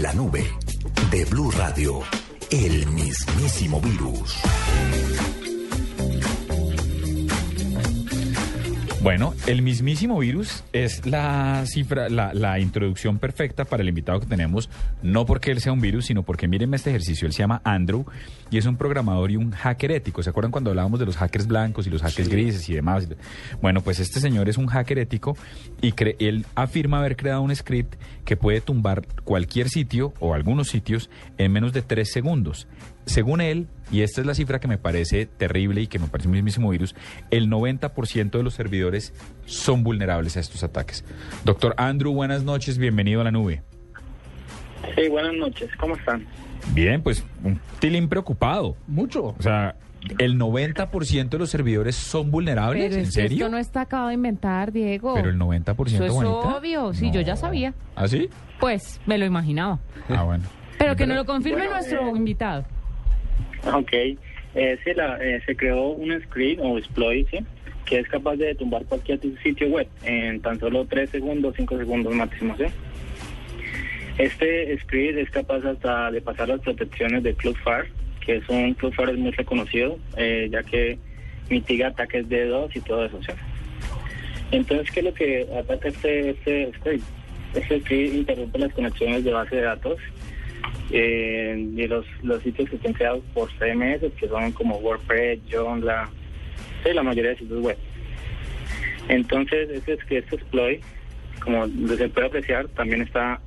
La nube de Blue Radio, el mismísimo virus. Bueno, el mismísimo virus es la cifra, la, la, introducción perfecta para el invitado que tenemos, no porque él sea un virus, sino porque mírenme este ejercicio, él se llama Andrew y es un programador y un hacker ético. ¿Se acuerdan cuando hablábamos de los hackers blancos y los hackers grises y demás? Bueno, pues este señor es un hacker ético y él afirma haber creado un script que puede tumbar cualquier sitio o algunos sitios en menos de tres segundos. Según él, y esta es la cifra que me parece terrible y que me parece un mismísimo virus, el 90% de los servidores son vulnerables a estos ataques. Doctor Andrew, buenas noches, bienvenido a la nube. Sí, buenas noches, ¿cómo están? Bien, pues un tilín preocupado. Mucho. O sea, el 90% de los servidores son vulnerables, Pero ¿en es que serio? esto no está acabado de inventar, Diego. Pero el 90%, Eso es Juanita. obvio, sí, yo ya sabía. ¿Ah, sí? Pues me lo imaginaba. Ah, bueno. Pero que nos lo confirme Bueno, nuestro eh, invitado. Ok, eh, sí, la, eh, se creó un script o exploit ¿sí? que es capaz de tumbar cualquier sitio web en tan solo 3 segundos, 5 segundos máximo. ¿sí? Este script es capaz hasta de pasar las protecciones de Cloudflare, que es un Cloudflare muy reconocido, eh, ya que mitiga ataques de DDoS y todo eso. Entonces, ¿qué es lo que ataca este, este script? Este script interrumpe las conexiones de base de datos eh, de los, los sitios que estén creados por CMS, que son como WordPress, Joomla, sí, la mayoría de sitios web. Entonces, este, este exploit, como se puede apreciar, también está,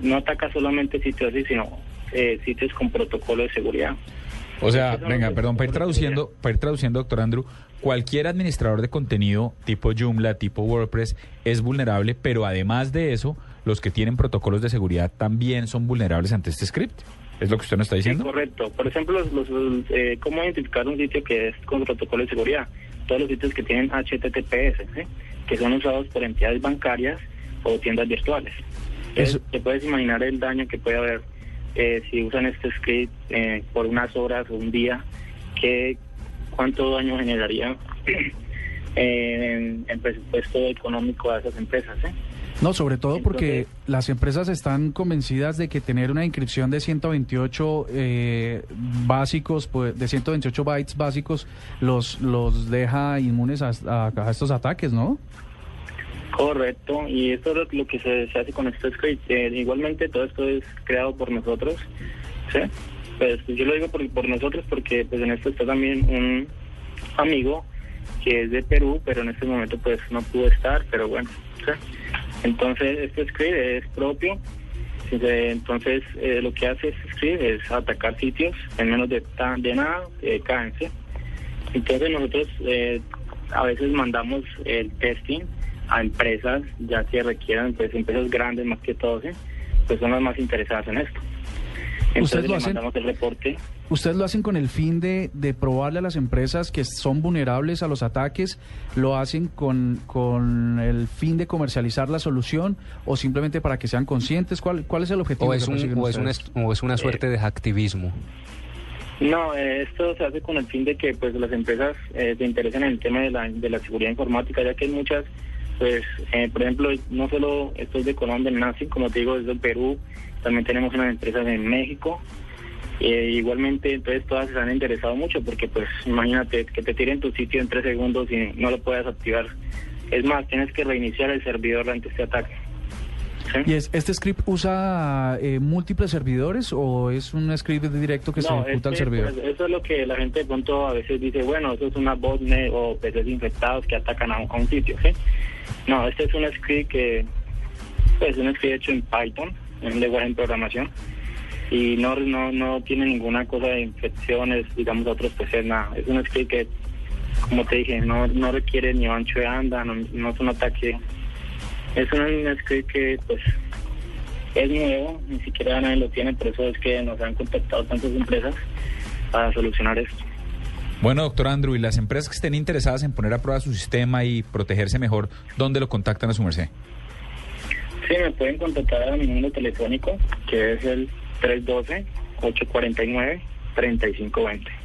no ataca solamente sitios así, sino eh, sitios con protocolo de seguridad. O sea, venga, perdón, para ir traduciendo, para ir traduciendo, doctor Andrew, cualquier administrador de contenido tipo Joomla, tipo WordPress es vulnerable, pero además de eso, los que tienen protocolos de seguridad también son vulnerables ante este script. ¿Es lo que usted nos está Sí, diciendo? correcto. Por ejemplo, los, los, eh, ¿cómo identificar un sitio que es con protocolo de seguridad? Todos los sitios que tienen HTTPS, que son usados por entidades bancarias o tiendas virtuales. Entonces, Eso- te puedes imaginar el daño que puede haber eh, si usan este script eh, por unas horas o un día, que cuánto daño generaría en el presupuesto económico a esas empresas. ¿sí? No, sobre todo porque Entonces- las empresas están convencidas de que tener una inscripción de 128 eh, básicos, pues, de 128 bytes básicos, los los deja inmunes a, a- a estos ataques, ¿no? Correcto, y esto es lo, que se, se hace con este script. Eh, igualmente, todo esto es creado por nosotros, ¿sí? Pues yo lo digo por, por nosotros porque pues en esto está también un amigo que es de Perú, pero en este momento pues no pudo estar, pero bueno. Entonces, este script es propio. Se- Entonces, eh, lo que hace este script es atacar sitios en menos de, de nada, eh, caen. Entonces nosotros eh, a veces mandamos el testing a empresas ya que requieran, pues empresas grandes más que todo, ¿sí? pues son las más interesadas en esto. Entonces ¿Ustedes lo hacen? mandamos el reporte. Ustedes lo hacen con el fin de, de probarle a las empresas que son vulnerables a los ataques, lo hacen con, con el fin de comercializar la solución o simplemente para que sean conscientes. ¿Cuál, cuál es el objetivo? O que es, un, o, es una, o es una suerte de hacktivismo. No, eh, esto se hace con el fin de que pues las empresas eh, se interesen en el tema de la, de la seguridad informática, ya que hay muchas, pues, eh, por ejemplo, no solo esto es de Colombia, en Nazi, como te digo, es del Perú, también tenemos unas empresas en México, eh, igualmente, entonces todas se han interesado mucho porque, pues, imagínate que te tiren tu sitio en tres segundos y no lo puedas activar. Es más, tienes que reiniciar el servidor ante este ataque. ¿Sí? ¿Y es- este script usa eh, múltiples servidores o es un script directo que se ejecuta al este, servidor? pues, eso es lo que la gente de pronto a veces dice, bueno, eso es una botnet o PCs infectados que atacan a, un- a un sitio, ¿sí? No, este es un script que, pues, un script hecho en Python, en un lenguaje de programación, y no, no, no tiene ninguna cosa de infecciones, digamos, a otros PCs, nada. Es un script que, como te dije, no, no requiere ni ancho de anda, no, no es un ataque. Es un, script que, pues, es nuevo, ni siquiera nadie lo tiene, por eso es que nos han contactado tantas empresas para solucionar esto. Bueno, doctor Andrew, y las empresas que estén interesadas en poner a prueba su sistema y protegerse mejor, ¿dónde lo contactan a su merced? Sí, me pueden contactar a mi número telefónico, que es el 312-849-3520.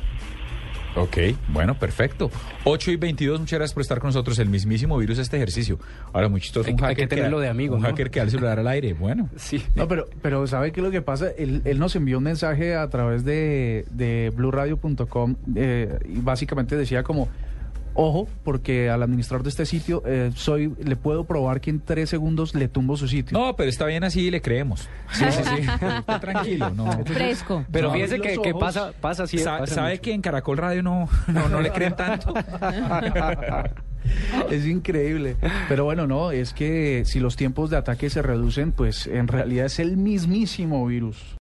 Ok, bueno, perfecto. 8 y 22, muchas gracias por estar con nosotros. El mismísimo virus este ejercicio. Ahora, muy chistoso. Hay un hay hacker que tenerlo de amigo, Un ¿no? hacker que da el celular al aire. Bueno. Sí. No, pero, pero ¿sabe qué es lo que pasa? Él, él nos envió un mensaje a través de, de bluradio.com eh, y básicamente decía como, ojo, porque al administrador de este sitio eh, soy le puedo probar que en tres segundos le tumbo su sitio. No, pero está bien así y le creemos. Sí, sí, sí. Está tranquilo, no. Fresco. Pero No, fíjese que, pasa, pasa así. Sa- pasa ¿Sabe mucho. que en Caracol Radio no, no, no le creen tanto? Es increíble. Pero bueno, no, es que si los tiempos de ataque se reducen, pues en realidad es el mismísimo virus.